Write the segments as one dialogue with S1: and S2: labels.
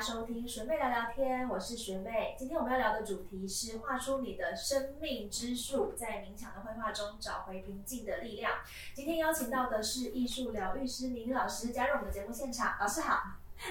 S1: 收听学妹聊聊天，我是学妹。今天我们要聊的主题是画出你的生命之树，在冥想的绘画中找回平静的力量。今天邀请到的是艺术疗愈师宁老师加入我们的节目现场，老师好。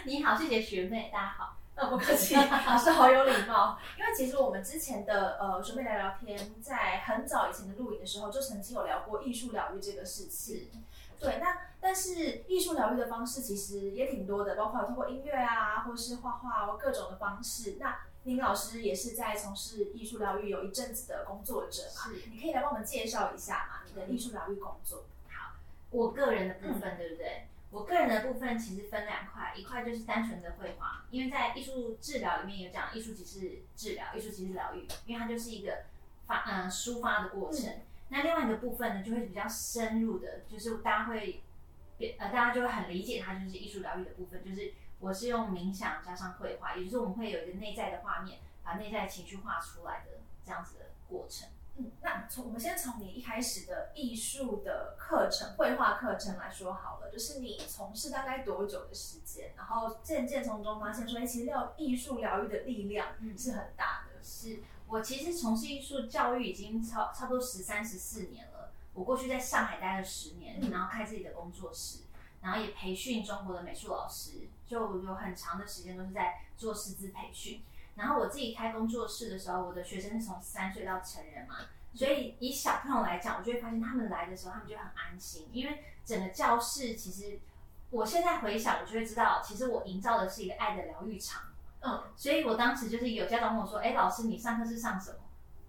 S2: 你好，谢谢学妹，大家好。
S1: 呃，不客气，老师好有礼貌。因为其实我们之前的呃学妹聊聊天，在很早以前的录影的时候，就曾经有聊过艺术疗愈这个事情。对，那但是艺术疗愈的方式其实也挺多的，包括通过音乐啊，或是画画哦，各种的方式。那林老师也是在从事艺术疗愈有一阵子的工作者嘛，
S2: 是
S1: 你可以来帮我们介绍一下嘛，你的艺术疗愈工作。
S2: 好，我个人的部分，对不对？我个人的部分其实分两块，一块就是单纯的绘画，因为在艺术治疗里面有讲，艺术即是治疗，艺术即是疗愈，因为它就是一个发嗯抒发的过程。那另外一个部分呢，就会比较深入的，就是大家会，呃，大家就会很理解它就是艺术疗愈的部分，就是我是用冥想加上绘画，也就是我们会有一个内在的画面，把内在情绪画出来的这样子的过程。
S1: 嗯，那从我们先从你一开始的艺术的课程、绘画课程来说好了，就是你从事大概多久的时间，然后渐渐从中发现说，哎，其实疗艺术疗愈的力量是很大的。
S2: 是我其实从事艺术教育已经超差不多十三十四年了。我过去在上海待了十年，然后开自己的工作室，然后也培训中国的美术老师，就有很长的时间都是在做师资培训。然后我自己开工作室的时候，我的学生是从三岁到成人嘛，所以以小朋友来讲，我就会发现他们来的时候，他们就很安心，因为整个教室其实我现在回想，我就会知道，其实我营造的是一个爱的疗愈场。嗯，所以我当时就是有家长问我说：“哎，老师，你上课是上什么，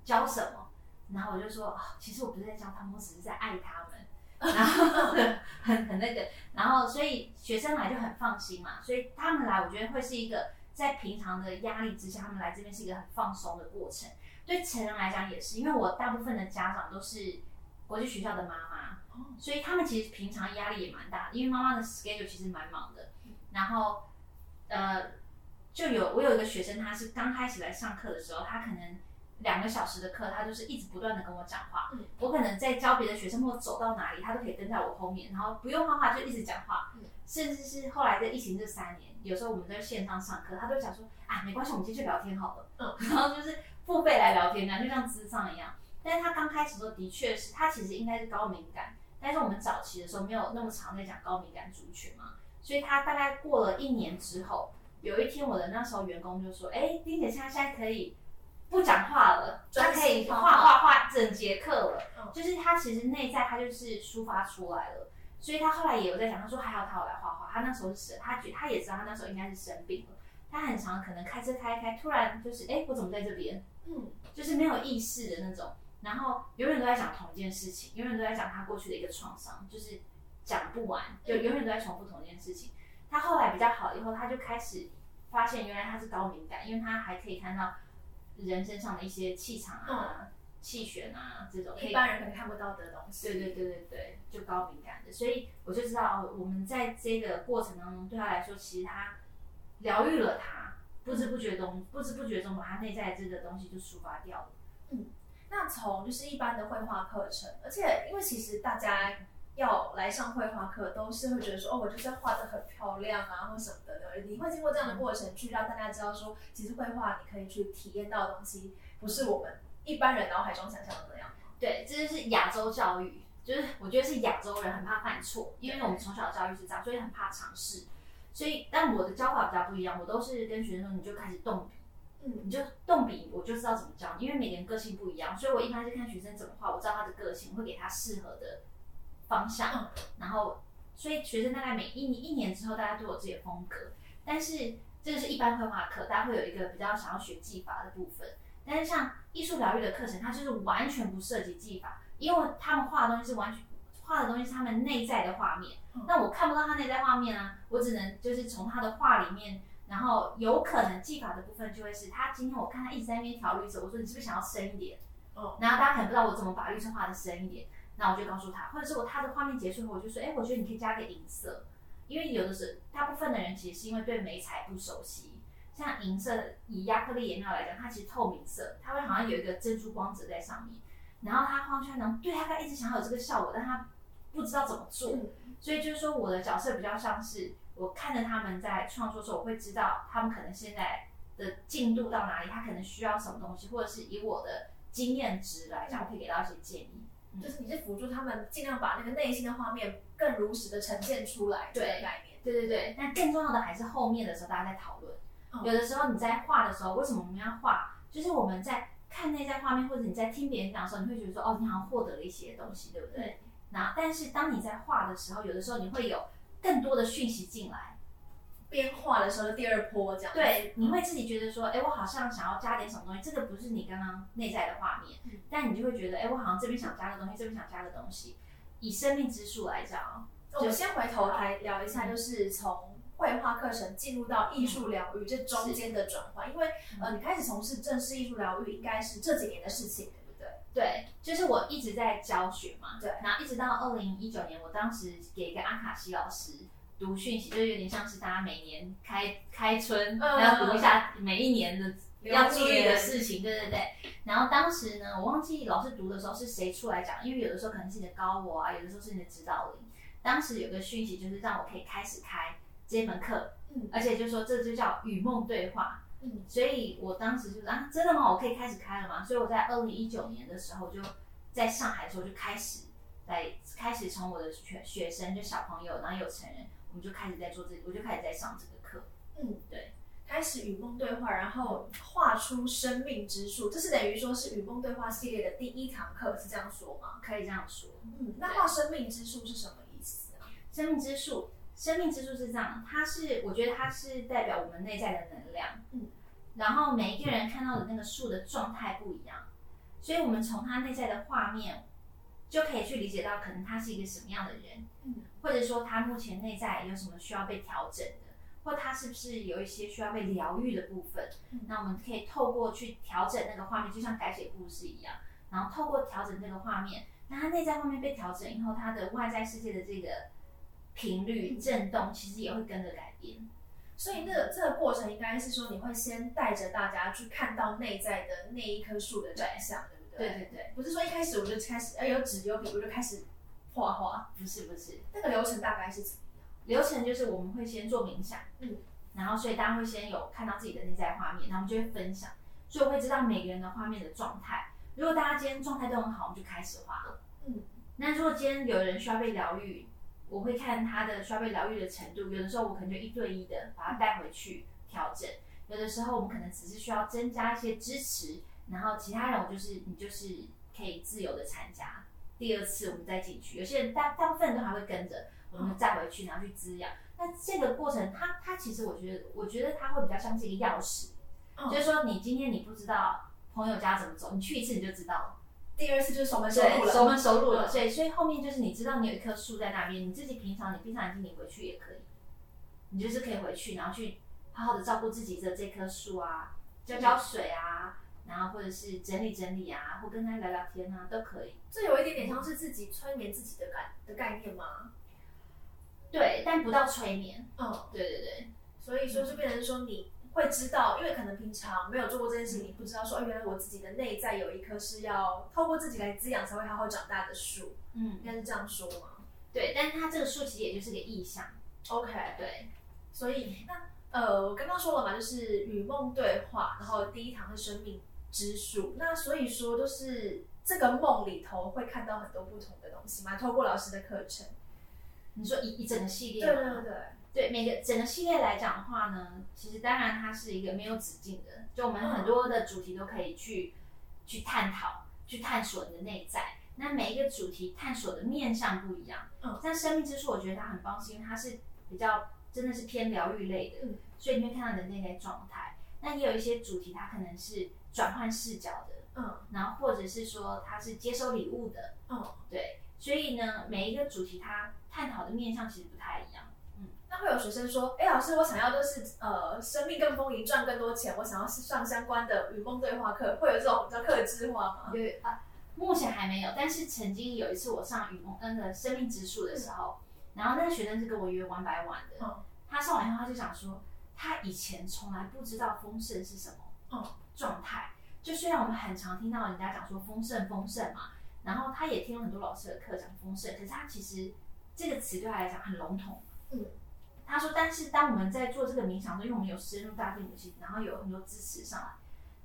S2: 教什么？”然后我就说：“啊，其实我不是在教他们，我只是在爱他们。”然后很很那个，然后所以学生来就很放心嘛，所以他们来，我觉得会是一个在平常的压力之下，他们来这边是一个很放松的过程。对成人来讲也是，因为我大部分的家长都是国际学校的妈妈，所以他们其实平常压力也蛮大的，因为妈妈的 schedule 其实蛮忙的。然后，呃。就有我有一个学生，他是刚开始来上课的时候，他可能两个小时的课，他就是一直不断的跟我讲话。嗯，我可能在教别的学生或走到哪里，他都可以跟在我后面，然后不用画画就一直讲话。嗯，甚至是后来在疫情这三年，有时候我们在线上上课，他都讲说啊，没关系，我们继续聊天好了。嗯，然后就是付费来聊天，这样就像智障一样。但是他刚开始的时候的确是他其实应该是高敏感，但是我们早期的时候没有那么常在讲高敏感族群嘛，所以他大概过了一年之后。有一天，我的那时候员工就说：“哎，丁姐，她现在可以不讲话了，她可以画画画整节课了。就是她其实内在她就是抒发出来了。所以他后来也有在讲，他说还好他有来画画。他那时候是，他觉他也知道他那时候应该是生病了。他很常可能开车开开，突然就是哎，我怎么在这边？嗯，就是没有意识的那种。然后永远都在讲同一件事情，永远都在讲他过去的一个创伤，就是讲不完，就永远都在重复同一件事情。”他后来比较好以后，他就开始发现原来他是高敏感，因为他还可以看到人身上的一些气场啊、气旋啊这种
S1: 一般人可能看不到的东西。
S2: 对对对对对，就高敏感的，所以我就知道哦，我们在这个过程当中，对他来说，其实他疗愈了他，不知不觉中，不知不觉中把他内在这个东西就抒发掉了。
S1: 嗯，那从就是一般的绘画课程，而且因为其实大家。要来上绘画课，都是会觉得说，哦，我就是要画的很漂亮啊，或什么的。你会经过这样的过程，去让大家知道说，其实绘画你可以去体验到的东西，不是我们一般人脑海中想象的那样。
S2: 对，这就是亚洲教育，就是我觉得是亚洲人很怕犯错，因为我们从小的教育是这样，所以很怕尝试。所以，但我的教法比较不一样，我都是跟学生说，你就开始动笔，嗯，你就动笔，我就知道怎么教，因为每个人个性不一样，所以我一般是看学生怎么画，我知道他的个性，会给他适合的。方向，然后，所以学生大概每一年一年之后，大家都有自己的风格。但是这个是一般绘画课，大家会有一个比较想要学技法的部分。但是像艺术疗愈的课程，它就是完全不涉及技法，因为他们画的东西是完全画的东西是他们内在的画面。那我看不到他内在画面啊，我只能就是从他的画里面，然后有可能技法的部分就会是他今天我看他一直在那边调绿色，我说你是不是想要深一点？哦，然后大家可能不知道我怎么把绿色画的深一点。那我就告诉他，或者是我他的画面结束后，我就说，哎，我觉得你可以加个银色，因为有的是大部分的人其实是因为对美彩不熟悉，像银色以亚克力颜料来讲，它其实透明色，它会好像有一个珍珠光泽在上面，然后他画出来呢，对他一直想要有这个效果，但他不知道怎么做，所以就是说我的角色比较像是我看着他们在创作的时候，我会知道他们可能现在的进度到哪里，他可能需要什么东西，或者是以我的经验值来讲，我可以给到一些建议。
S1: 就是你是辅助他们尽量把那个内心的画面更如实的呈现出来，这个概念。
S2: 对对对，那更重要的还是后面的时候大家在讨论。
S1: 嗯
S2: 有的时候你在画的时候，为什么我们要画？就是我们在看内在画面，或者你在听别人讲的时候，你会觉得说，哦，你好像获得了一些东西，对不对？然后，但是当你在画的时候，有的时候你会有更多的讯息进来，
S1: 边画的时候的第二波这样。
S2: 对，你会自己觉得说，哎，我好像想要加点什么东西，这个不是你刚刚内在的画面，
S1: 嗯
S2: 但你就会觉得，哎，我好像这边想加个东西，这边想加个东西。以生命之树来讲哦，
S1: 我们先回头来聊一下，就是从绘画课程进入到艺术疗愈这中间的转换，因为呃，你开始从事正式艺术疗愈应该是这几年的事情，对不对？
S2: 对，就是我一直在教学嘛，
S1: 对
S2: 然后一直到二零一九年，我当时给一个阿卡西老师读讯息，就有点像是大家每年开开春，
S1: 嗯
S2: 然后读一下每一年的要注意的事情，对对对。然后当时呢，我忘记老师读的时候是谁出来讲，因为有的时候可能是你的高我啊，有的时候是你的指导灵。当时有个讯息就是让我可以开始开这门课，
S1: 嗯
S2: 而且就说这就叫与梦对话。
S1: 嗯
S2: 所以我当时就是啊，真的吗？我可以开始开了吗？所以我在二零一九年的时候就在上海的时候就开始来开始从我的学学生就小朋友，然后有成人，我们就开始在做这，我就开始在上这个课。
S1: 嗯，
S2: 对，
S1: 开始与梦对话，然后画出生命之树，这是等于说是与梦对话系列的第一堂课，是这样说吗？
S2: 可以这样说。
S1: 嗯，那画生命之树是什么意思啊？
S2: 生命之树，生命之树是这样，它是我觉得它是代表我们内在的能量，
S1: 嗯，
S2: 然后每一个人看到的那个树的状态不一样，所以我们从它内在的画面就可以去理解到，可能他是一个什么样的人，
S1: 嗯，
S2: 或者说他目前内在有什么需要被调整的，或他是不是有一些需要被疗愈的部分，
S1: 嗯。
S2: 那我们可以透过去调整那个画面，就像改写故事一样，然后透过调整这个画面，那他内在画面被调整以后，他的外在世界的这个频率震动，其实也会跟着改变。
S1: 所以那个这个过程应该是说，你会先带着大家去看到内在的那一棵树的长相，对不对？
S2: 对对对，
S1: 不是说一开始我就开始，呃，有纸有笔我就开始画画，
S2: 不是不是，
S1: 那个流程大概是怎么样？
S2: 流程就是我们会先做冥想，
S1: 嗯，
S2: 然后所以大家会先有看到自己的内在画面，然后我们就会分享，所以我会知道每个人的画面的状态。如果大家今天状态都很好，我们就开始画了。
S1: 嗯，
S2: 那如果今天有人需要被疗愈，我会看他的需要被疗愈的程度，有的时候我可能就一对一的把他带回去调整，有的时候我们可能只是需要增加一些支持，然后其他人我就是你就是可以自由的参加。第二次我们再进去，有些人大大部分人都还会跟着，我们再回去，然后去滋养。那这个过程，它它其实我觉得，我觉得它会比较像是一个钥匙，
S1: 嗯
S2: 就是说你今天你不知道朋友家怎么走，你去一次你就知道了。
S1: 第二次就是熟门熟路，了，
S2: 熟门熟路了。
S1: 嗯
S2: 所以，所以后面就是你知道你有一棵树在那边，你自己平常你闭上眼睛你回去也可以，你就是可以回去，然后去好好的照顾自己的这棵树啊，浇浇水啊，然后或者是整理整理啊，或跟他聊聊天啊，都可以。
S1: 这有一点点像是自己催眠自己的感的概念吗？
S2: 对，但不到催眠。
S1: 嗯，
S2: 对对对，
S1: 所以说就变成说你会知道，因为可能平常没有做过这件事情，你不知道说，哦，原来我自己的内在有一棵是要透过自己来滋养才会好好长大的树，
S2: 嗯
S1: 应，该是这样说吗
S2: 对，但是它这个树其实也就是个意象。
S1: ？OK，
S2: 对，
S1: 所以那呃，我刚刚说了嘛，就是与梦对话，然后第一堂是生命之树，那所以说就是这个梦里头会看到很多不同的东西嘛，透过老师的课程，
S2: 你说一一整个系列
S1: 对对对，
S2: 对每个整个系列来讲的话呢，其实当然它是一个没有止境的，就我们
S1: 嗯
S2: 很多的主题都可以去、去探讨、去探索你的内在。那每一个主题探索的面向不一样。
S1: 嗯。
S2: 但生命之树，我觉得它很棒，是因为它是比较真的是偏疗愈类的，
S1: 嗯。
S2: 所以你会看到你的内在状态。那也有一些主题，它可能是转换视角的，
S1: 嗯
S2: 然后或者是说他是接收礼物的，
S1: 嗯，
S2: 对。所以呢，每一个主题他探讨的面向其实不太一样。
S1: 嗯那会有学生说，哎，老师，我想要就是呃，生命更丰盈，赚更多钱，我想要是上相关的与梦对话课，会有这种比较克制化吗？
S2: 有啊，目前还没有，但是曾经有一次我上与梦那个生命之树的时候，然后那个学生是跟我约玩白玩的，
S1: 嗯
S2: 他上完以后他就想说，他以前从来不知道丰盛是什么
S1: 嗯
S2: 状态，就虽然我们很常听到人家讲说丰盛丰盛嘛，然后他也听了很多老师的课讲丰盛，可是他其实这个词对他来讲很笼统，
S1: 嗯，
S2: 他说，但是当我们在做这个冥想的时候，因为我们有深入大地母亲，然后有很多支持上来，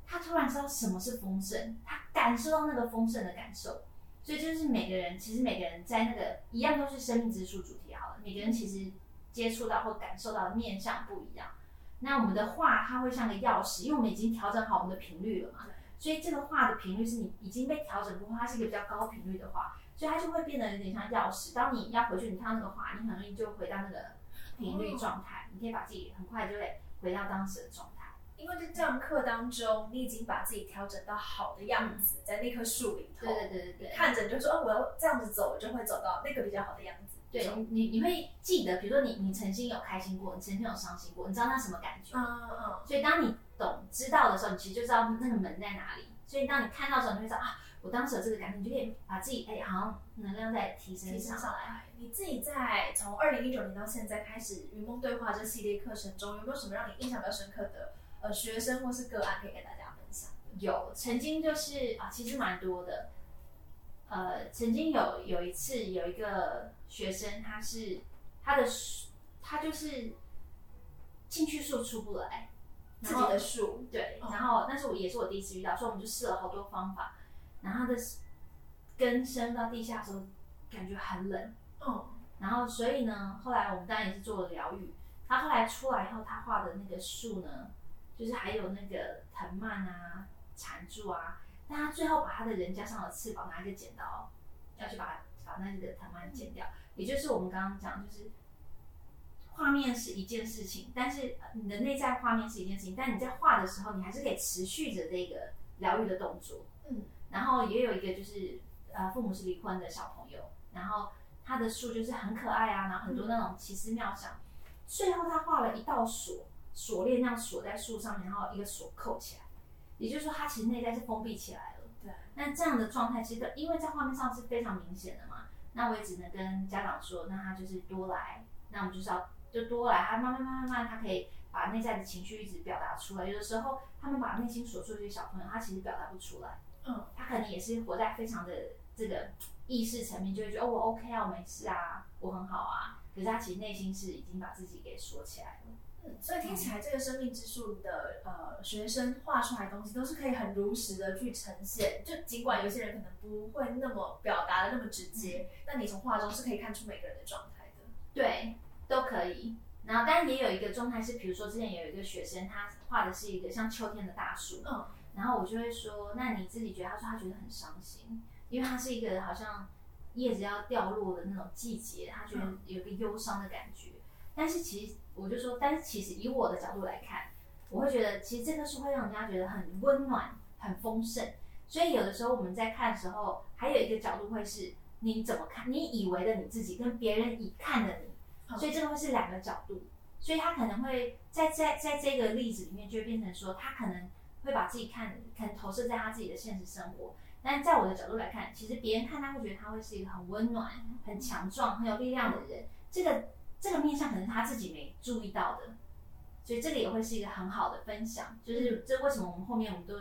S2: 他突然知道什么是丰盛，他感受到那个丰盛的感受。所以就是每个人，其实每个人在那个一样都是生命之树主题好了，每个人其实接触到或感受到的面向不一样。那我们的话，它会像个钥匙，因为我们已经调整好我们的频率了嘛，所以这个话的频率是你已经被调整过，它是一个比较高频率的话，所以它就会变得有点像钥匙。当你要回去，你看到那个话，你很容易就回到那个频率状态，你可以把自己很快就会回到当时的状态。
S1: 因为在这堂课当中，你已经把自己调整到好的样子，在那棵树里头，
S2: 对对对对对，
S1: 看着你就说，哦，我要这样子走，我就会走到那个比较好的样子。
S2: 对你，你会记得，比如说你，你曾经有开心过，你曾经有伤心过，你知道那什么感觉？
S1: 嗯嗯。
S2: 所以当你懂知道的时候，你其实就知道那个门在哪里。所以当你看到的时候，你会知道啊，我当时有这个感觉，你就可以把自己哎，好像能量在提升上来。
S1: 你自己在从二零一九年到现在开始云梦对话这系列课程中，有没有什么让你印象比较深刻的呃学生或是个案可以跟大家分享？
S2: 有，曾经就是啊，其实蛮多的。呃，曾经有有一次有一个学生，他是他的他就是进去数出不来，
S1: 自己的数
S2: 对，然后那是我也是我第一次遇到，所以我们就试了好多方法，然后他的根深到地下的时候感觉很冷，
S1: 嗯，
S2: 然后所以呢，后来我们当然也是做了疗愈，他后来出来以后，他画的那个树呢，就是还有那个藤蔓啊、缠住啊。但他最后把他的人加上了翅膀，拿一个剪刀要去把把那个藤蔓剪掉。也就是我们刚刚讲，就是画面是一件事情，但是你的内在画面是一件事情，但你在画的时候，你还是可以持续着这个疗愈的动作。
S1: 嗯，
S2: 然后也有一个就是呃，父母是离婚的小朋友，然后他的树就是很可爱啊，然后很多那种奇思妙想。最后他画了一道锁，锁链那样锁在树上面，然后一个锁扣起来。也就是说，他其实内在是封闭起来了。
S1: 对。
S2: 那这样的状态，其实因为在画面上是非常明显的嘛，那我也只能跟家长说，那他就是多来，那我们就是要就多来，他慢慢慢慢慢，他可以把内在的情绪一直表达出来。有的时候，他们把内心锁住的小朋友，他其实表达不出来。
S1: 嗯。
S2: 他可能也是活在非常的这个意识层面，就会觉得哦，我 OK 啊，我没事啊，我很好啊。可是他其实内心是已经把自己给锁起来了。
S1: 所以听起来，这个生命之树的呃学生画出来的东西，都是可以很如实的去呈现。就尽管有些人可能不会那么表达的那么直接，但你从画中是可以看出每个人的状态的。
S2: 对，都可以。然后，当然也有一个状态是，比如说之前有一个学生，他画的是一个像秋天的大树，
S1: 嗯，
S2: 然后我就会说，那你自己觉得？他说他觉得很伤心，因为他是一个好像叶子要掉落的那种季节，他觉得有个忧伤的感觉。但是其实。我就说，但是其实以我的角度来看，我会觉得其实这棵树会让人家觉得很温暖、很丰盛。所以有的时候我们在看的时候，还有一个角度会是你怎么看，你以为的你自己跟别人以看的你，所以这个会是两个角度。所以他可能会在在在这个例子里面，就会变成说，他可能会把自己看，可能投射在他自己的现实生活。但在我的角度来看，其实别人看他会觉得他会是一个很温暖、很强壮、很有力量的人。这个。这个面向可能他自己没注意到的，所以这个也会是一个很好的分享。就是这为什么我们后面我们都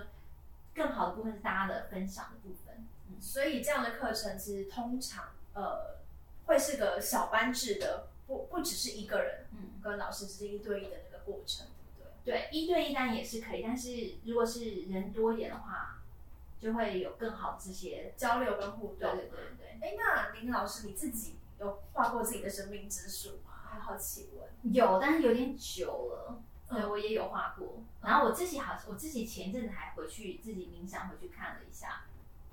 S2: 更好的部分是大家的分享的部分。
S1: 所以这样的课程其实通常呃会是个小班制的，不不只是一个人，嗯，跟老师之间一对一的那个过程，对不
S2: 对？对，一对一当然也是可以，但是如果是人多一点的话，就会有更好这些
S1: 交流跟互动。
S2: 对对对对。
S1: 哎，那林老师你自己有画过自己的生命之树吗？好奇问，
S2: 有，但是有点久了。对，我也有画过。然后我自己好，我自己前一阵子还回去自己冥想回去看了一下。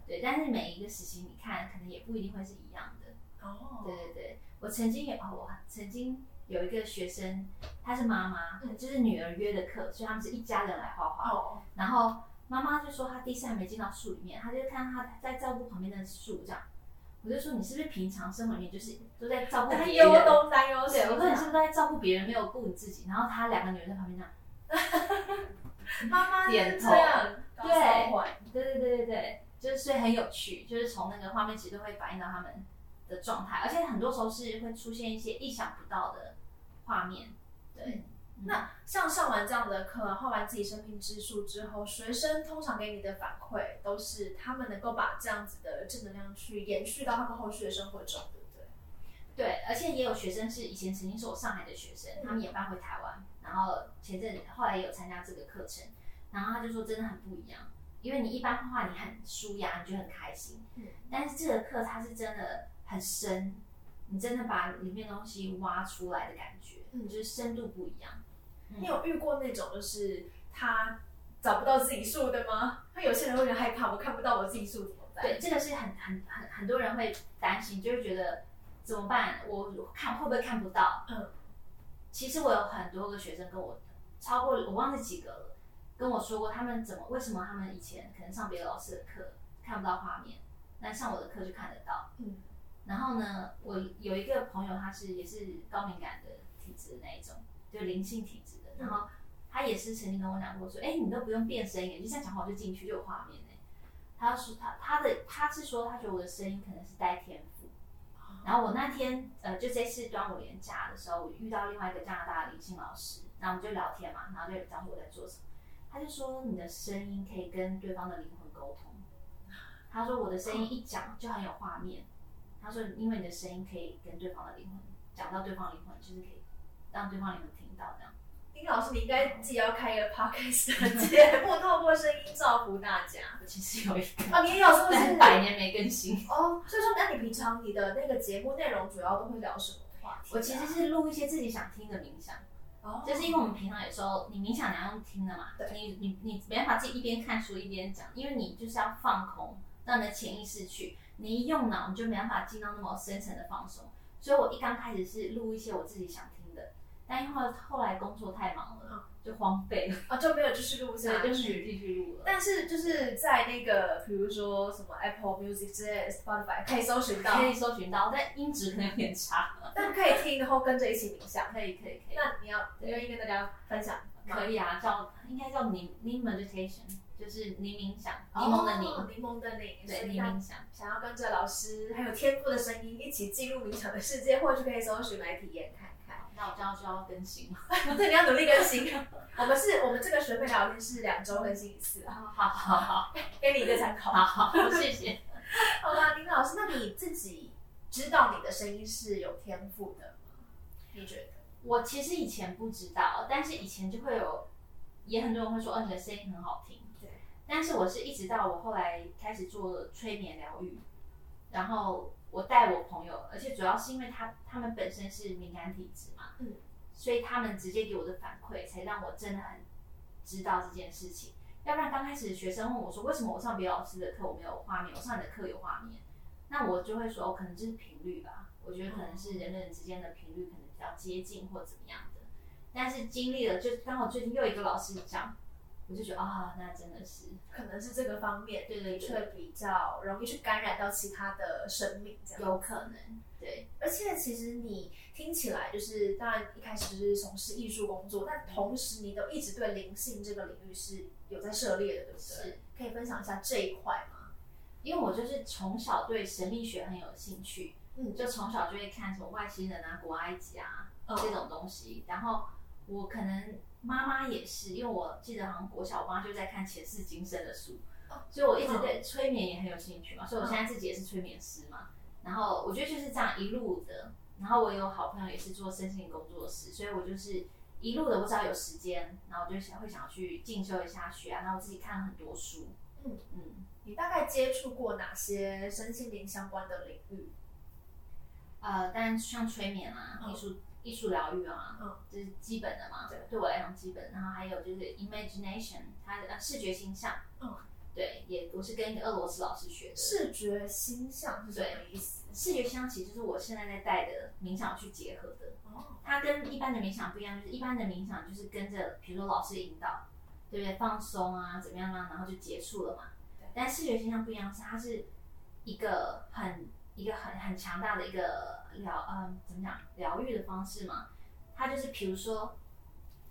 S2: 对，但是每一个时期你看，可能也不一定会是一样的。
S1: 哦，
S2: 对对对，我曾经有，我曾经有一个学生，她是妈妈，就是女儿约的课，所以他们是一家人来画画。
S1: 哦，
S2: 然后妈妈就说她第一次还没进到树里面，她就看她在照顾旁边的树这样。我就说你是不是平常生活里面就是都在照顾别人？
S1: 担忧东担忧西。
S2: 对，我说你是不是都在照顾别人，没有顾你自己？然后他两个女人在旁边这
S1: 样，妈妈
S2: 点头。对，对对对对对，就是所以很有趣，就是从那个画面其实都会反映到他们的状态，而且很多时候是会出现一些意想不到的画面，对。
S1: 那像上完这样的课，画完自己生命之树之后，学生通常给你的反馈都是他们能够把这样子的正能量去延续到他们后续的生活中，对不对？
S2: 对，而且也有学生是以前曾经是我上海的学生，他们也搬回台湾，然后前阵后来也有参加这个课程，然后他就说真的很不一样，因为你一般画画你很舒压，你就很开心，
S1: 嗯
S2: 但是这个课它是真的很深，你真的把里面东西挖出来的感觉，
S1: 嗯
S2: 就是深度不一样。
S1: 你有遇过那种就是他找不到自己数的吗？他有些人会很害怕，我看不到我自己数怎么办？
S2: 对，这个是很很很很多人会担心，就是觉得怎么办？我看会不会看不到？
S1: 嗯，
S2: 其实我有很多个学生跟我超过我忘记几个了，跟我说过他们怎么为什么他们以前可能上别的老师的课看不到画面，但上我的课就看得到。
S1: 嗯，
S2: 然后呢，我有一个朋友，他是也是高敏感的体质的那一种，就灵性体质的，然后他也是曾经跟我讲过说，哎、你都不用变声音，你就这样讲话我就进去就有画面呢。他说他他的他是说他觉得我的声音可能是带天赋。然后我那天呃，就这次端午连假的时候，我遇到另外一个加拿大的灵性老师，然后我们就聊天嘛，然后就讲我在做什么。他就说你的声音可以跟对方的灵魂沟通。他说我的声音一讲就很有画面。他说因为你的声音可以跟对方的灵魂讲到对方灵魂，就是可以让对方灵魂听到这样。
S1: 丁老师，你应该自己要开一个 podcast 的 节目，透过声音造福大家。
S2: 我其实有一个，
S1: 啊，你也有是是
S2: 是百年没更新。
S1: 哦，所以说，那你平常你的那个节目内容主要都会聊什么话题啊？
S2: 我其实是录一些自己想听的冥想。
S1: 哦，
S2: 就是因为我们平常有时候你冥想你要用听的嘛，
S1: 对
S2: 你你你没办法自己一边看书一边讲，因为你就是要放空，让你的潜意识去，你一用脑你就没办法进到那么深层的放松。所以我一刚开始是录一些我自己想听的，但因为后来工作太忙了，就荒废了，
S1: 啊就没有继续录下
S2: 所以就
S1: 去。
S2: 继续录了。
S1: 但是就是在那个，比如说什么 Apple Music 之类的 Spotify 可以搜寻到
S2: 可，以搜寻到，但音质可能有点差。
S1: 但可以听，然后跟着一起冥想。
S2: 可以可以可以，
S1: 那你要你愿意跟大家分享？
S2: 可以啊，叫应该叫柠柠 meditation，就是柠冥想，
S1: 哦
S2: 柠檬的柠，
S1: 柠檬的柠，
S2: 对冥想。
S1: 想要跟着老师还有天赋的声音一起进入冥想的世界，或许可以搜寻来体验。
S2: 那我这样就要更新了。
S1: 对，你要努力更新。我们是我们这个学费聊天是两周更新一次 啊，
S2: 好好好
S1: 给你一个参考。
S2: 好好，谢谢。
S1: 好吧，林老师，那你自己知道你的声音是有天赋的吗？你觉得？
S2: 我其实以前不知道，但是以前就会有，也很多人会说，哦，你的声音很好听。
S1: 对。
S2: 但是我是一直到我后来开始做催眠疗愈，然后我带我朋友，而且主要是因为他他们本身是敏感体质嘛，
S1: 嗯，
S2: 所以他们直接给我的反馈，才让我真的很知道这件事情。要不然刚开始学生问我说，为什么我上别的老师的课我没有画面，我上你的课有画面？那我就会说，哦，可能就是频率吧。我觉得可能是人跟人之间的频率可能比较接近或怎么样的。但是经历了，就刚好最近又一个老师讲，我就觉得啊，那真的是
S1: 可能是这个方面，
S2: 对对对
S1: 却比较容易去感染到其他的生命，这样
S2: 有可能，对
S1: 而且其实你听起来就是，当然一开始是从事艺术工作，但同时你都一直对灵性这个领域是有在涉猎的，对不对？
S2: 是。
S1: 可以分享一下这一块吗？
S2: 因为我就是从小对神秘学很有兴趣，
S1: 嗯
S2: 就从小就会看什么外星人啊、古埃及啊、
S1: 嗯
S2: 这种东西。然后我可能妈妈也是，因为我记得好像国小我妈就在看前世今生的书，
S1: 哦
S2: 所以我一直对催眠也很有兴趣嘛。所以我现在自己也是催眠师嘛。然后我觉得就是这样一路的。然后我有好朋友也是做身心工作室，所以我就是一路的，我只要有时间，然后我就想会想要去进修一下学啊，然后我自己看了很多书。
S1: 嗯
S2: 嗯。
S1: 你大概接触过哪些身心灵相关的领域？
S2: 呃，但像催眠啊、
S1: 嗯
S2: 艺术、艺术疗愈啊，
S1: 嗯
S2: 这是基本的嘛。
S1: 对
S2: 对我来讲基本。然后还有就是 imagination，它的呃视觉形象，
S1: 嗯，
S2: 对，也我是跟一个俄罗斯老师学的。
S1: 视觉形象是什么意思？
S2: 视觉形象其实就是我现在在带的冥想去结合的。
S1: 哦，
S2: 它跟一般的冥想不一样，就是一般的冥想就是跟着，比如说老师引导，对不对？放松啊，怎么样啊，然后就结束了嘛。
S1: 对
S2: 但视觉形象不一样，是它是一个很一个很很强大的一个疗，嗯，怎么讲疗愈的方式嘛。他就是比如说，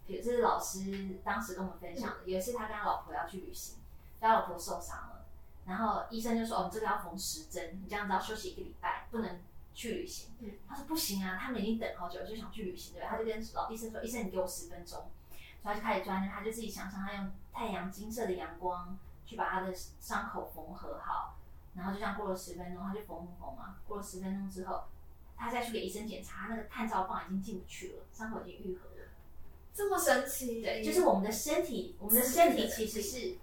S2: 比如这是老师当时跟我们分享的，有一次他跟他老婆要去旅行，他老婆受伤了，然后医生就说：“哦，你这个要缝十针，你这样子要休息一个礼拜，不能去旅行。
S1: 嗯
S2: 他说：“不行啊，他们已经等好久，就想去旅行，对吧？”他就跟老医生说：“医生，你给我十分钟。”所以他就开始钻研，他就自己想象他用太阳金色的阳光去把他的伤口缝合好，然后就这样过了十分钟，他就缝缝缝嘛。过了十分钟之后，他再去给医生检查，那个探照棒已经进不去了，伤口已经愈合了。
S1: 这么神奇？
S2: 对，就是我们的身体，我们的身体其实是，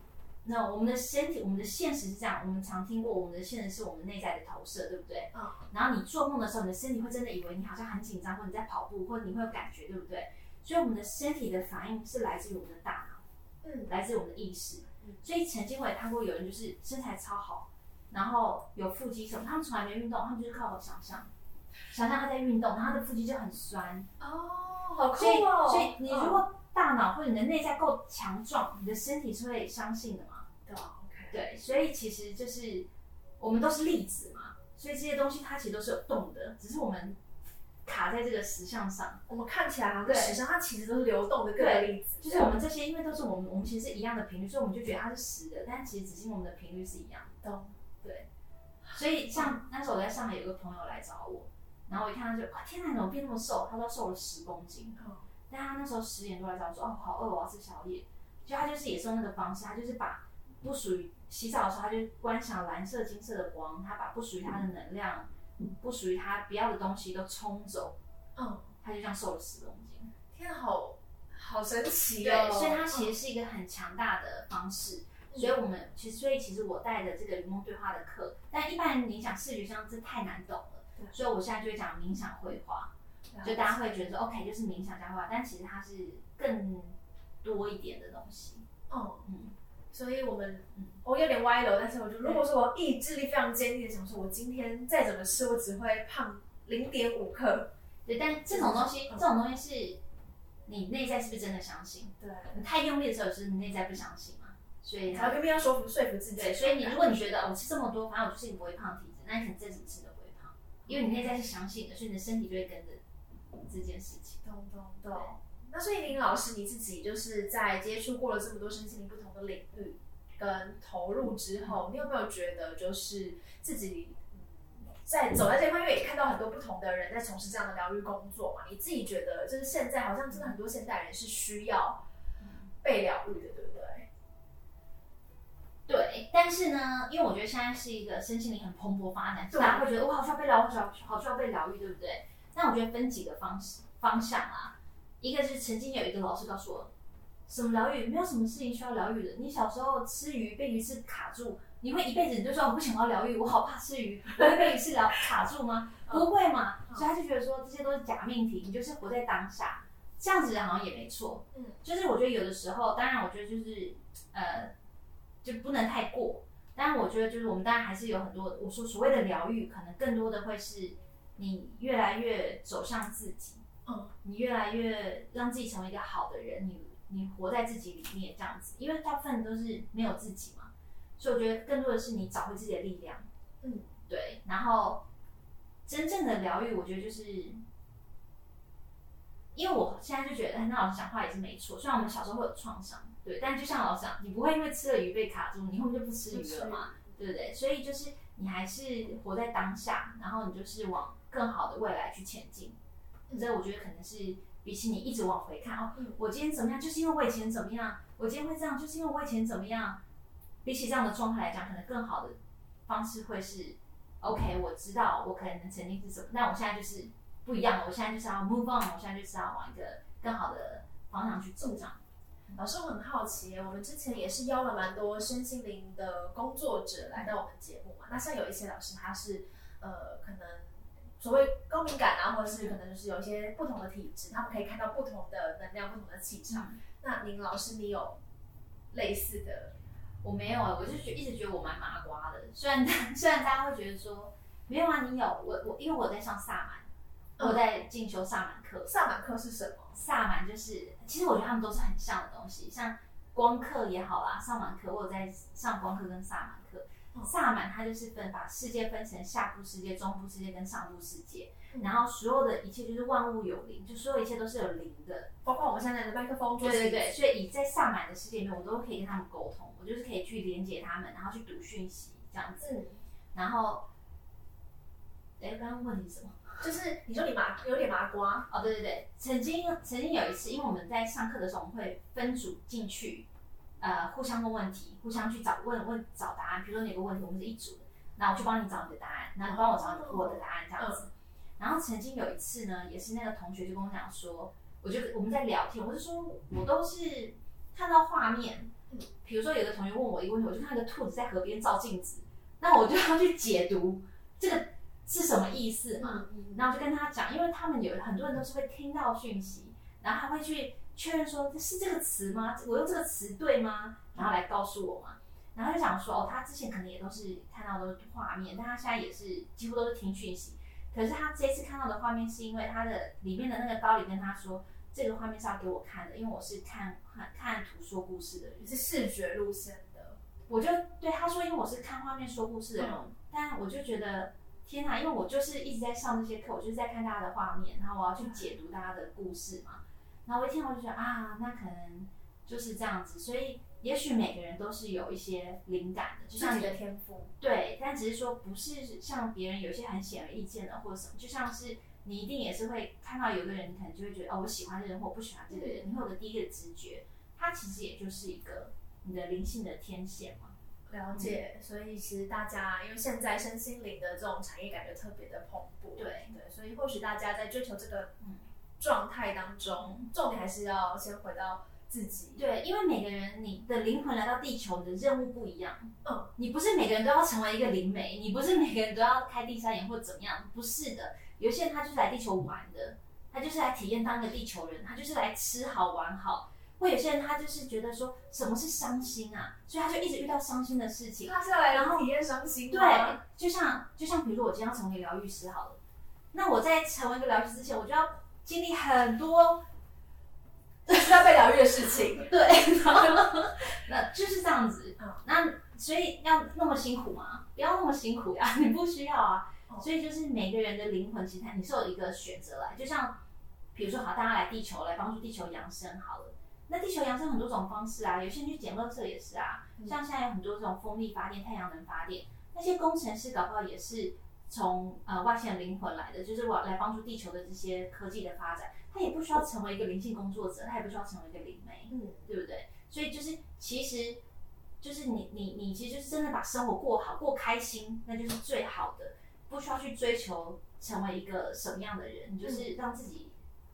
S2: 那我们的身体，我们的现实是这样，我们常听过，我们的现实是我们内在的投射，对不对？
S1: 嗯。
S2: 然后你做梦的时候，你的身体会真的以为你好像很紧张，或者你在跑步，或者你会有感觉，对不对？所以我们的身体的反应是来自于我们的大脑，
S1: 嗯，
S2: 来自于我们的意识。所以曾经我也看过有人就是身材超好，然后有腹肌什么，他们从来没运动，他们就是靠我想象，想象他在运动，然后他的腹肌就很酸。
S1: 哦，好酷
S2: 哦！所以你如果大脑或者你的内在够强壮，你的身体是会相信的嘛？
S1: 对，OK。
S2: 对，所以其实就是我们都是粒子嘛，所以这些东西它其实都是有动的，只是我们。卡在这个石像上，
S1: 我们看起来好像石像，它其实都是流动的各个粒子。
S2: 就是我们这些，因为都是我们，我们其实是一样的频率，所以我们就觉得它是实的，但其实只是我们的频率是一样
S1: 的。
S2: 对。所以像那时候我在上海有个朋友来找我，然后我一看他就哇天哪，怎么变那么瘦？他说瘦了十公斤。嗯。但他那时候十点多来找我说哦好饿，我要吃宵夜。就他就是也是用那个方式，他就是把不属于洗澡的时候他就观想蓝色、金色的光，他把不属于他的能量。不属于他不要的东西都冲走，
S1: 嗯，
S2: 他就这样瘦了十公斤。
S1: 天，好好神奇
S2: 哦！对，所以它其实是一个很强大的方式。所以我们其实，所以其实我带的这个云梦对话的课，但一般人冥想视觉上这太难懂了，所以我现在就会讲冥想绘画，就大家会觉得说 OK，就是冥想加画，但其实它是更多一点的东西。
S1: 哦，嗯。所以我们，我有点歪楼，但是我就如果说我意志力非常坚定的想说，我今天再怎么吃，我只会胖零点五克。
S2: 对，但这种东西，这种东西是你内在是不是真的相信？
S1: 对，
S2: 你太用力的时候，是你内在不相信嘛？所以
S1: 才偏偏要说服说服自己。
S2: 对，所以你如果你觉得我吃这么多，反正我就是不会胖体质，那你可能再怎么吃都不会胖，因为你内在是相信的，所以你的身体就会跟着这件事情。
S1: 懂懂懂。那所以林老师你自己就是在接触过了这么多身心灵不同的领域跟投入之后，你有没有觉得就是自己在走在这块，因为也看到很多不同的人在从事这样的疗愈工作嘛？你自己觉得就是现在好像真的很多现代人是需要被疗愈的，对不对？
S2: 对，但是呢，因为我觉得现在是一个身心灵很蓬勃发展，大家会觉得我好需要被疗，好需要好需要被疗愈，对不对？那我觉得分几个方式方向啊。一个是曾经有一个老师告诉我，什么疗愈没有什么事情需要疗愈的。你小时候吃鱼被鱼刺卡住，你会一辈子你就说我不想要疗愈，我好怕吃鱼，我会被鱼刺疗卡住吗？不会嘛。所以他就觉得说这些都是假命题，你就是活在当下，这样子好像也没错。嗯，就是我觉得有的时候，当然我觉得就是呃，就不能太过。但是我觉得就是我们当然还是有很多我说所谓的疗愈，可能更多的会是你越来越走向自己。嗯，你越来越让自己成为一个好的人，你你活在自己里面这样子，因为大部分都是没有自己嘛，所以我觉得更多的是你找回自己的力量。嗯，对。然后真正的疗愈，我觉得就是，因为我现在就觉得，那老师讲话也是没错。虽然我们小时候会有创伤，对，但就像老师讲，你不会因为吃了鱼被卡住，你后面就不吃鱼了嘛，对不对？所以就是你还是活在当下，然后你就是往更好的未来去前进。这我觉得可能是比起你一直往回看哦，我今天怎么样，就是因为我以前怎么样，我今天会这样，就是因为我以前怎么样。比起这样的状态来讲，可能更好的方式会是，OK，我知道我可能曾经是什么，但我现在就是不一样了。我现在就是要 move on，我现在就是要往一个更好的方向去走。这样，
S1: 老师，我很好奇，我们之前也是邀了蛮多身心灵的工作者来到我们节目嘛。那像有一些老师，他是呃，可能。所谓高敏感啊，或者是可能就是有一些不同的体质，他们可以看到不同的能量、不同的气场。那林老师，你有类似的？
S2: 我没有啊，我就觉一直觉得我蛮麻瓜的。虽然虽然大家会觉得说没有啊，你有我我，因为我在上萨满，我在进修萨满课。
S1: 萨满课是什么？
S2: 萨满就是，其实我觉得他们都是很像的东西，像光课也好啦，萨满课，我有在上光课跟萨满课。萨满它就是分把世界分成下部世界、中部世界跟上部世界，然后所有的一切就是万物有灵，就所有一切都是有灵的，
S1: 包括我们现在的麦克风。
S2: 对对对，所以以在萨满的世界里面，我都可以跟他们沟通，我就是可以去连接他们，然后去读讯息这样子。然后，哎，刚刚问你什么？
S1: 就是你说你麻有点麻瓜
S2: 哦，对对对，曾经曾经有一次，因为我们在上课的时候，我们会分组进去。呃，互相问问题，互相去找问问找答案。比如说你有个问题，我们是一组的，那我去帮你找你的答案，那你帮我找你我的答案这样子。然后后曾经有一次呢，也是那个同学就跟我讲说，我就我们在聊天，我就说我都是看到画面，比如说有的同学问我一个问题，我就看到一个兔子在河边照镜子，那我就要去解读这个是什么意思嘛。然后就跟他讲，因为他们有很多人都是会听到讯息，然后他会去确认说是这个词吗？我用这个词对吗？然后来告诉我嘛。然后就讲说哦，他之前可能也都是看到的画面，但他现在也是几乎都是听讯息。可是他这次看到的画面是因为他的里面的那个高里跟他说，这个画面是要给我看的，因为我是看看看图说故事的人，
S1: 是视觉路线的。
S2: 我就对他说，因为我是看画面说故事的人，但我就觉得。天呐！因为我就是一直在上这些课，我就是在看大家的画面，然后我要去解读大家的故事嘛。然后我一听我就觉得啊，那可能就是这样子。所以也许每个人都是有一些灵感的，就像
S1: 你的天赋。
S2: 对，但只是说不是像别人有些很显而易见的或者什么，就像是你一定也是会看到有个人，可能就会觉得哦，我喜欢这个人或不喜欢这个人，你会有个第一个直觉，它其实也就是一个你的灵性的天线嘛。
S1: 了解，所以其实大家因为现在身心灵的这种产业感觉特别的蓬勃，
S2: 对
S1: 对，所以或许大家在追求这个状态当中，重点还是要先回到自己。
S2: 对，因为每个人你的灵魂来到地球，你的任务不一样。嗯，你不是每个人都要成为一个灵媒，你不是每个人都要开第三眼或怎么样，不是的。有些人他就是来地球玩的，他就是来体验当个地球人，他就是来吃好玩好。或有些人他就是觉得说什么是伤心啊，所以他就一直遇到伤心的事情。
S1: 他是来然后体验伤心。
S2: 对，就像就像比如说我今天要成为疗愈师好了，那我在成为一个疗愈师之前，我就要经历很多
S1: 需要被疗愈的事情。
S2: 对，那就是这样子。那所以要那么辛苦吗？不要那么辛苦呀，你不需要啊。所以就是每个人的灵魂，其实你是有一个选择来，就像比如说好，大家来地球来帮助地球养生好了。那地球养生很多种方式啊，有些人去捡垃圾也是啊，像现在有很多这种风力发电、太阳能发电，那些工程师搞不好也是从呃外星人灵魂来的，就是我来帮助地球的这些科技的发展，他也不需要成为一个灵性工作者，他也不需要成为一个灵媒，嗯，对不对？所以就是其实就是你你你其实就是真的把生活过好、过开心，那就是最好的，不需要去追求成为一个什么样的人，你就是让自己。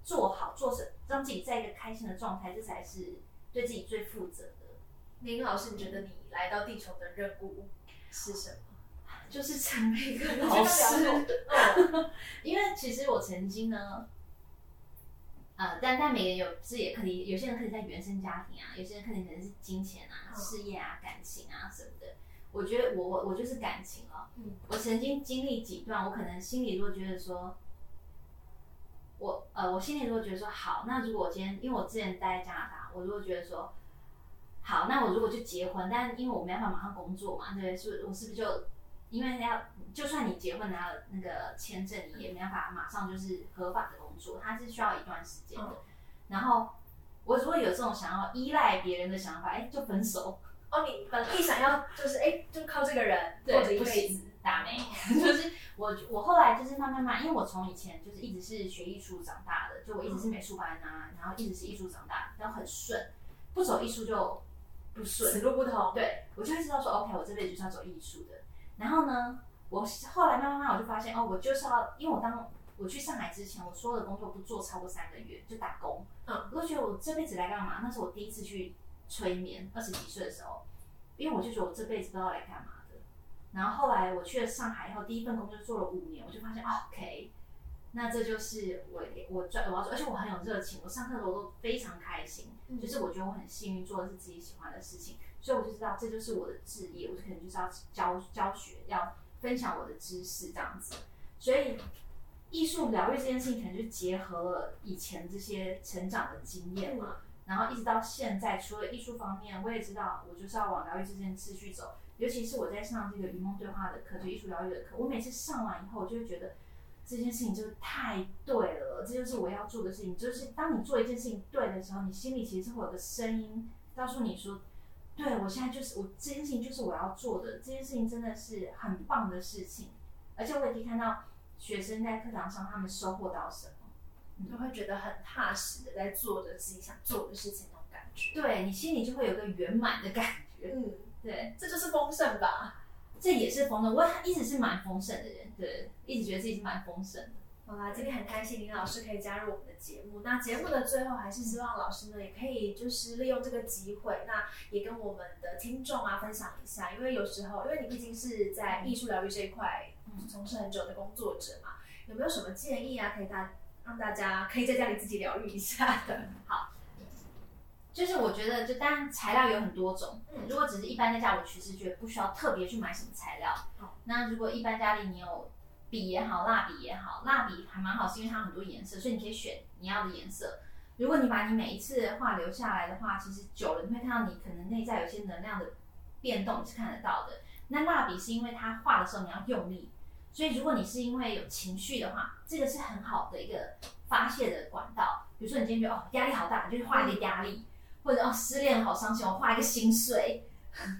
S2: 做好做成，让自己在一个开心的状态，这才是对自己最负责的。
S1: 林老师，你觉得你来到地球的任务是什么？
S2: 就是成为一个 老师。因为其实我曾经呢，呃，但但每个人有自己的课题，有些人可以在原生家庭啊，有些人可能可能是金钱啊、事业啊、感情啊什么的。我觉得我我我就是感情了。嗯，我曾经经历几段，我可能心里如果觉得说。我呃，我心里如果觉得说好，那如果我今天，因为我之前待在加拿大，我如果觉得说好，那我如果就结婚，但因为我没办法马上工作嘛，对，是，我是不是就因为要，就算你结婚拿了那个签证，你也没办法马上就是合法的工作，它是需要一段时间的。然后我如果有这种想要依赖别人的想法，哎，就分手。
S1: 哦，你本意想要就是哎，就靠这个人过着一辈子，
S2: 大妹，就是。我我后来就是慢慢慢，因为我从以前就是一直是学艺术长大的，就我一直是美术班啊，然后一直是艺术长大，然后很顺，不走艺术就不顺，
S1: 死路不通。
S2: 对，我就会知道说，OK，我这辈子就是要走艺术的。然后呢，我后来慢慢慢我就发现，哦，我就是要，因为我当我去上海之前，我所有的工作不做超过三个月就打工，嗯，我都觉得我这辈子来干嘛？那是我第一次去催眠，二十几岁的时候，因为我就觉得我这辈子不知道来干嘛。然后后来我去了上海以后，第一份工作做了五年，我就发现，OK，那这就是我我赚我要做，而且我很有热情，我上课的时候都非常开心，就是我觉得我很幸运做的是自己喜欢的事情，所以我就知道这就是我的职业，我可能就是要教教学，要分享我的知识这样子。所以艺术疗愈这件事情，可能就结合了以前这些成长的经验嘛，然后一直到现在，除了艺术方面，我也知道我就是要往疗愈这件事去走。尤其是我在上这个云梦对话的课，就艺术疗愈的课，我每次上完以后，我就会觉得这件事情就是太对了，这就是我要做的事情。就是当你做一件事情对的时候，你心里其实会有个声音告诉你说：“对我现在就是我这件事情就是我要做的，这件事情真的是很棒的事情。”而且我也可以看到学生在课堂上他们收获到什么，
S1: 就会觉得很踏实的在做着自己想做的事情那种感觉。
S2: 对你心里就会有个圆满的感觉。嗯。对，
S1: 这就是丰盛吧？
S2: 这也是丰盛。我一直是蛮丰盛的人，对，一直觉得自己是蛮丰盛的。
S1: 好啦，今天很开心林老师可以加入我们的节目。那节目的最后，还是希望老师呢也可以就是利用这个机会，那也跟我们的听众啊分享一下，因为有时候因为你毕竟是在艺术疗愈这一块从事很久的工作者嘛，有没有什么建议啊，可以大让大家可以在家里自己疗愈一下的？
S2: 好，就是我觉得，就当然材料有很多种，
S1: 嗯
S2: 如果只是一般在家，我其实觉得不需要特别去买什么材料。
S1: 好
S2: 那如果一般家里你有笔也好，蜡笔也好，蜡笔还蛮好，是因为它很多颜色，所以你可以选你要的颜色。如果你把你每一次的画留下来的话，其实久了你会看到你可能内在有些能量的变动，你是看得到的。那蜡笔是因为它画的时候你要用力，所以如果你是因为有情绪的话，这个是很好的一个发泄的管道。比如说你今天觉得哦压力好大，你就画一个压力，或者哦失恋好伤心，我画一个心碎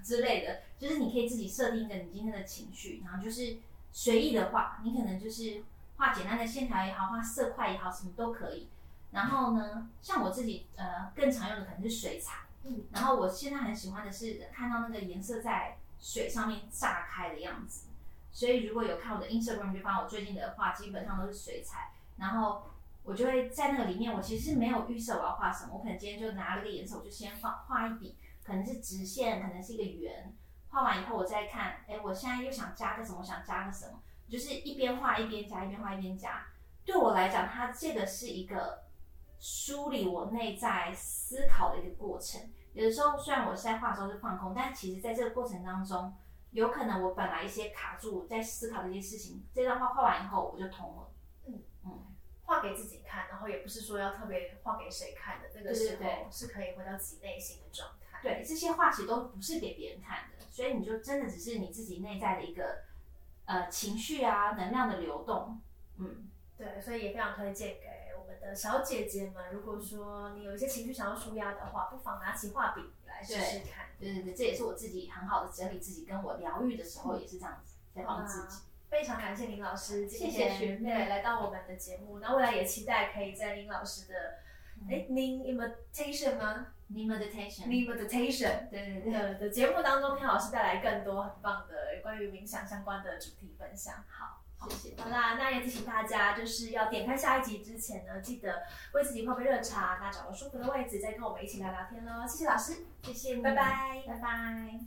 S2: 之类的，就是你可以自己设定一个你今天的情绪，然后就是随意的画，你可能就是画简单的线条也好，画色块也好，什么都可以。然后呢，像我自己呃更常用的可能是水彩，
S1: 嗯，
S2: 然后我现在很喜欢的是看到那个颜色在水上面炸开的样子。所以如果有看我的 Instagram，就发现我最近的画基本上都是水彩，然后我就会在那个里面，我其实是没有预设我要画什么，我可能今天就拿了个颜色，我就先画画一笔，可能是直线，可能是一个圆，画完以后我再看，哎，我现在又想加个什么，我想加个什么，就是一边画一边加，一边画一边加。对我来讲，它这个是一个梳理我内在思考的一个过程。有的时候，虽然我是在画的时候是放空，但其实在这个过程当中，有可能我本来一些卡住在思考的一些事情，这张画画完以后我就通了。
S1: 嗯
S2: 嗯，
S1: 画给自己看，然后也不是说要特别画给谁看的，这个时候是可以回到自己内心的状态。
S2: 对，这些画其实都不是给别人看的，所以你就真的只是你自己内在的一个呃情绪啊、能量的流动。嗯，
S1: 对，所以也非常推荐给我们的小姐姐们，如果说你有一些情绪想要舒压的话，不妨拿起画笔来试试看。
S2: 对对对，这也是我自己很好的整理自己，跟我疗愈的时候也是这样子在帮自己。
S1: 非常感谢林老师今
S2: 谢谢
S1: 天
S2: 学妹
S1: 对来到我们的节目，那未来也期待可以在林老师的哎您 invitation 吗
S2: Ni meditation，
S1: 你 meditation
S2: 对对对，
S1: 的的节目当中，听老师带来更多很棒的关于冥想相关的主题分享。
S2: 好，谢谢。
S1: 好啦，那也提醒大家，就是要点开下一集之前呢，记得为自己泡杯热茶，那找个舒服的位置，再跟我们一起聊聊天喽。谢谢老师，
S2: 谢谢你，
S1: 拜拜。
S2: 拜拜。